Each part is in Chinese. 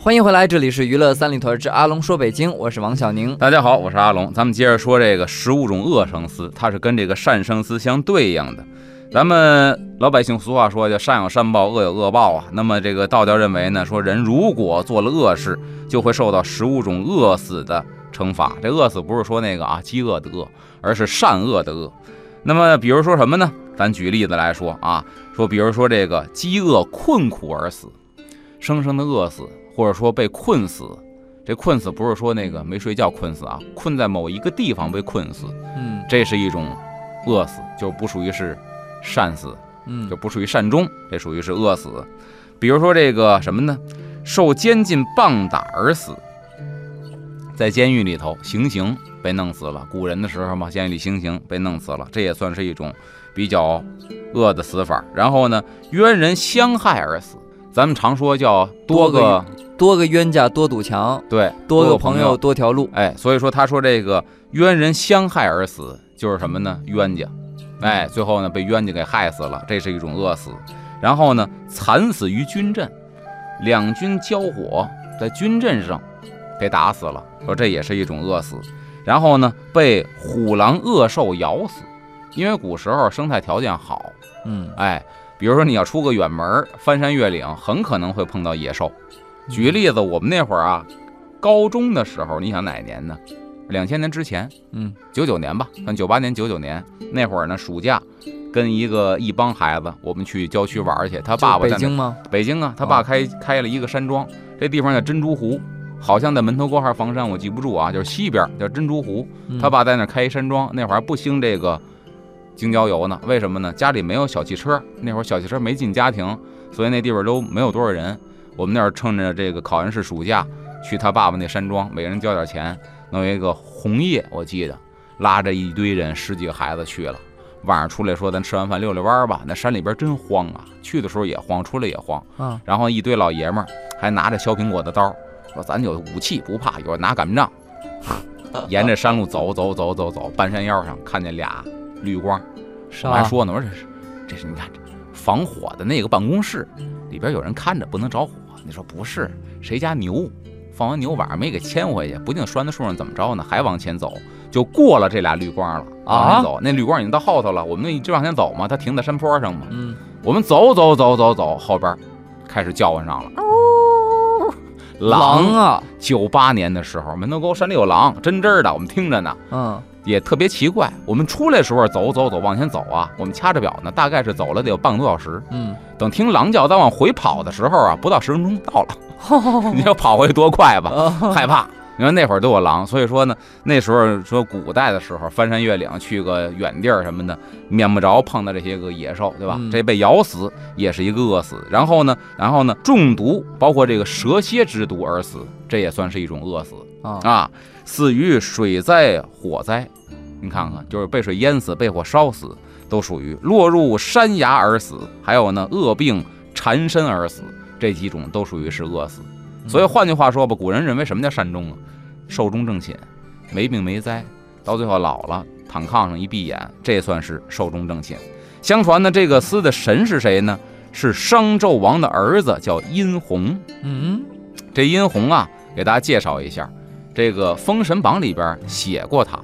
欢迎回来，这里是娱乐三里屯之阿龙说北京，我是王小宁。大家好，我是阿龙，咱们接着说这个十五种恶生思，它是跟这个善生思相对应的。咱们老百姓俗话说叫善有善报，恶有恶报啊。那么这个道教认为呢，说人如果做了恶事，就会受到十五种恶死的。惩罚这饿死不是说那个啊饥饿的饿，而是善恶的恶。那么比如说什么呢？咱举例子来说啊，说比如说这个饥饿困苦而死，生生的饿死，或者说被困死。这困死不是说那个没睡觉困死啊，困在某一个地方被困死。嗯，这是一种饿死，就不属于是善死，嗯，就不属于善终，这属于是饿死。比如说这个什么呢？受监禁棒打而死。在监狱里头行刑被弄死了，古人的时候嘛，监狱里行刑被弄死了，这也算是一种比较恶的死法。然后呢，冤人相害而死，咱们常说叫多个多个冤家多堵墙，对，多个朋友多条路。哎，所以说他说这个冤人相害而死就是什么呢？冤家，哎，最后呢被冤家给害死了，这是一种饿死。然后呢，惨死于军阵，两军交火在军阵上。被打死了，说这也是一种饿死。然后呢，被虎狼恶兽咬死，因为古时候生态条件好，嗯，哎，比如说你要出个远门，翻山越岭，很可能会碰到野兽。举个例子，我们那会儿啊，高中的时候，你想哪年呢？两千年之前，嗯，九九年吧，算九八年、九九年那会儿呢，暑假跟一个一帮孩子，我们去郊区玩去。他爸爸北京吗？北京啊，他爸开开了一个山庄，这地方叫珍珠湖。好像在门头沟还是房山，我记不住啊，就是西边叫珍珠湖。他爸在那开一山庄，那会儿还不兴这个京郊游呢。为什么呢？家里没有小汽车，那会儿小汽车没进家庭，所以那地方都没有多少人。我们那儿趁着这个考完试暑假，去他爸爸那山庄，每个人交点钱，弄一个红叶，我记得拉着一堆人，十几个孩子去了。晚上出来说，咱吃完饭溜溜弯吧。那山里边真荒啊，去的时候也荒，出来也荒。嗯，然后一堆老爷们儿还拿着削苹果的刀。说咱有武器不怕，有人拿擀面杖，沿着山路走走走走走，半山腰上看见俩绿光，我还说呢，我说这是这是你看这防火的那个办公室里边有人看着，不能着火。你说不是谁家牛放完牛晚上没给牵回去，不定拴在树上怎么着呢？还往前走，就过了这俩绿光了，往前走，那绿光已经到后头了。我们一直往前走嘛，它停在山坡上嘛。嗯，我们走走走走走，后边开始叫唤上了。狼啊！九八年的时候，门头沟山里有狼，真真的，我们听着呢。嗯，也特别奇怪。我们出来时候走走走，往前走啊，我们掐着表呢，大概是走了得有半个多小时。嗯，等听狼叫再往回跑的时候啊，不到十分钟到了。你要跑回去多快吧？害怕。你说那会儿都有狼，所以说呢，那时候说古代的时候翻山越岭去个远地儿什么的，免不着碰到这些个野兽，对吧？这被咬死也是一个饿死。然后呢，然后呢，中毒，包括这个蛇蝎之毒而死，这也算是一种饿死啊啊！死于水灾、火灾，你看看，就是被水淹死、被火烧死，都属于落入山崖而死。还有呢，恶病缠身而死，这几种都属于是饿死。所以换句话说吧，古人认为什么叫善终啊？寿终正寝，没病没灾，到最后老了躺炕上一闭眼，这算是寿终正寝。相传呢，这个司的神是谁呢？是商纣王的儿子，叫殷洪。嗯，这殷洪啊，给大家介绍一下，这个《封神榜》里边写过他。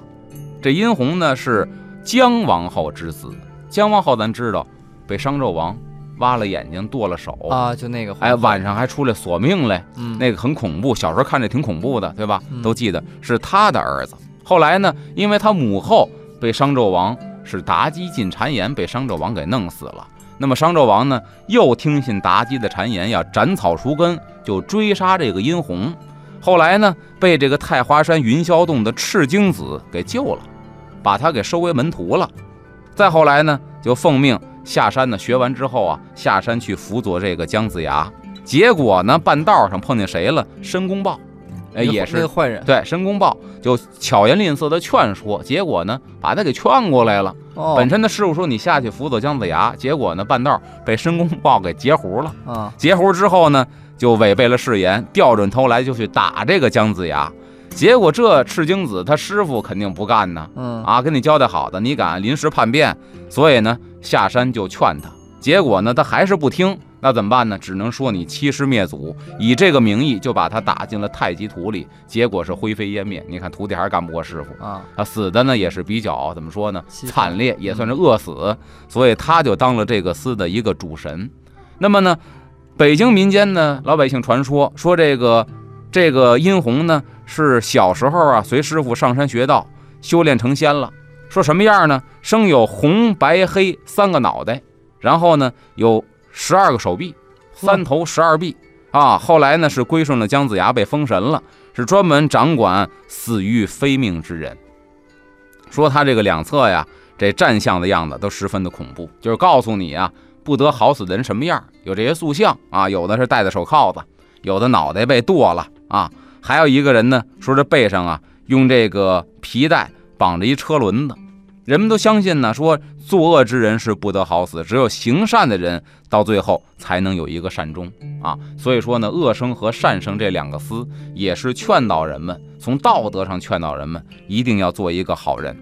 这殷洪呢是姜王后之子，姜王后咱知道被商纣王挖了眼睛，剁了手啊，就那个哎，晚上还出来索命来，嗯，那个很恐怖。小时候看着挺恐怖的，对吧？嗯都记得是他的儿子。后来呢，因为他母后被商纣王是妲己进谗言，被商纣王给弄死了。那么商纣王呢，又听信妲己的谗言，要斩草除根，就追杀这个殷红。后来呢，被这个太华山云霄洞的赤精子给救了，把他给收为门徒了。再后来呢，就奉命下山呢，学完之后啊，下山去辅佐这个姜子牙。结果呢，半道上碰见谁了？申公豹，哎，也是那个坏人，对，申公豹就巧言令色的劝说，结果呢，把他给劝过来了。哦，本身的师傅说你下去辅佐姜子牙，结果呢，半道被申公豹给截胡了。啊，截胡之后呢，就违背了誓言，调转头来就去打这个姜子牙。结果这赤精子他师傅肯定不干呢，嗯啊，跟你交代好的，你敢临时叛变，所以呢，下山就劝他。结果呢，他还是不听，那怎么办呢？只能说你欺师灭祖，以这个名义就把他打进了太极图里，结果是灰飞烟灭。你看徒弟还是干不过师傅，啊，他死的呢也是比较怎么说呢？惨惨烈，也算是饿死，所以他就当了这个司的一个主神。那么呢，北京民间呢，老百姓传说说这个这个殷红呢是小时候啊随师傅上山学道，修炼成仙了。说什么样呢？生有红白黑三个脑袋，然后呢有十二个手臂，三头十二臂啊。后来呢是归顺了姜子牙，被封神了，是专门掌管死于非命之人。说他这个两侧呀，这战相的样子都十分的恐怖，就是告诉你啊，不得好死的人什么样。有这些塑像啊，有的是戴着手铐子，有的脑袋被剁了啊，还有一个人呢，说这背上啊用这个皮带绑着一车轮子。人们都相信呢，说作恶之人是不得好死，只有行善的人到最后才能有一个善终啊。所以说呢，恶生和善生这两个思，也是劝导人们从道德上劝导人们一定要做一个好人。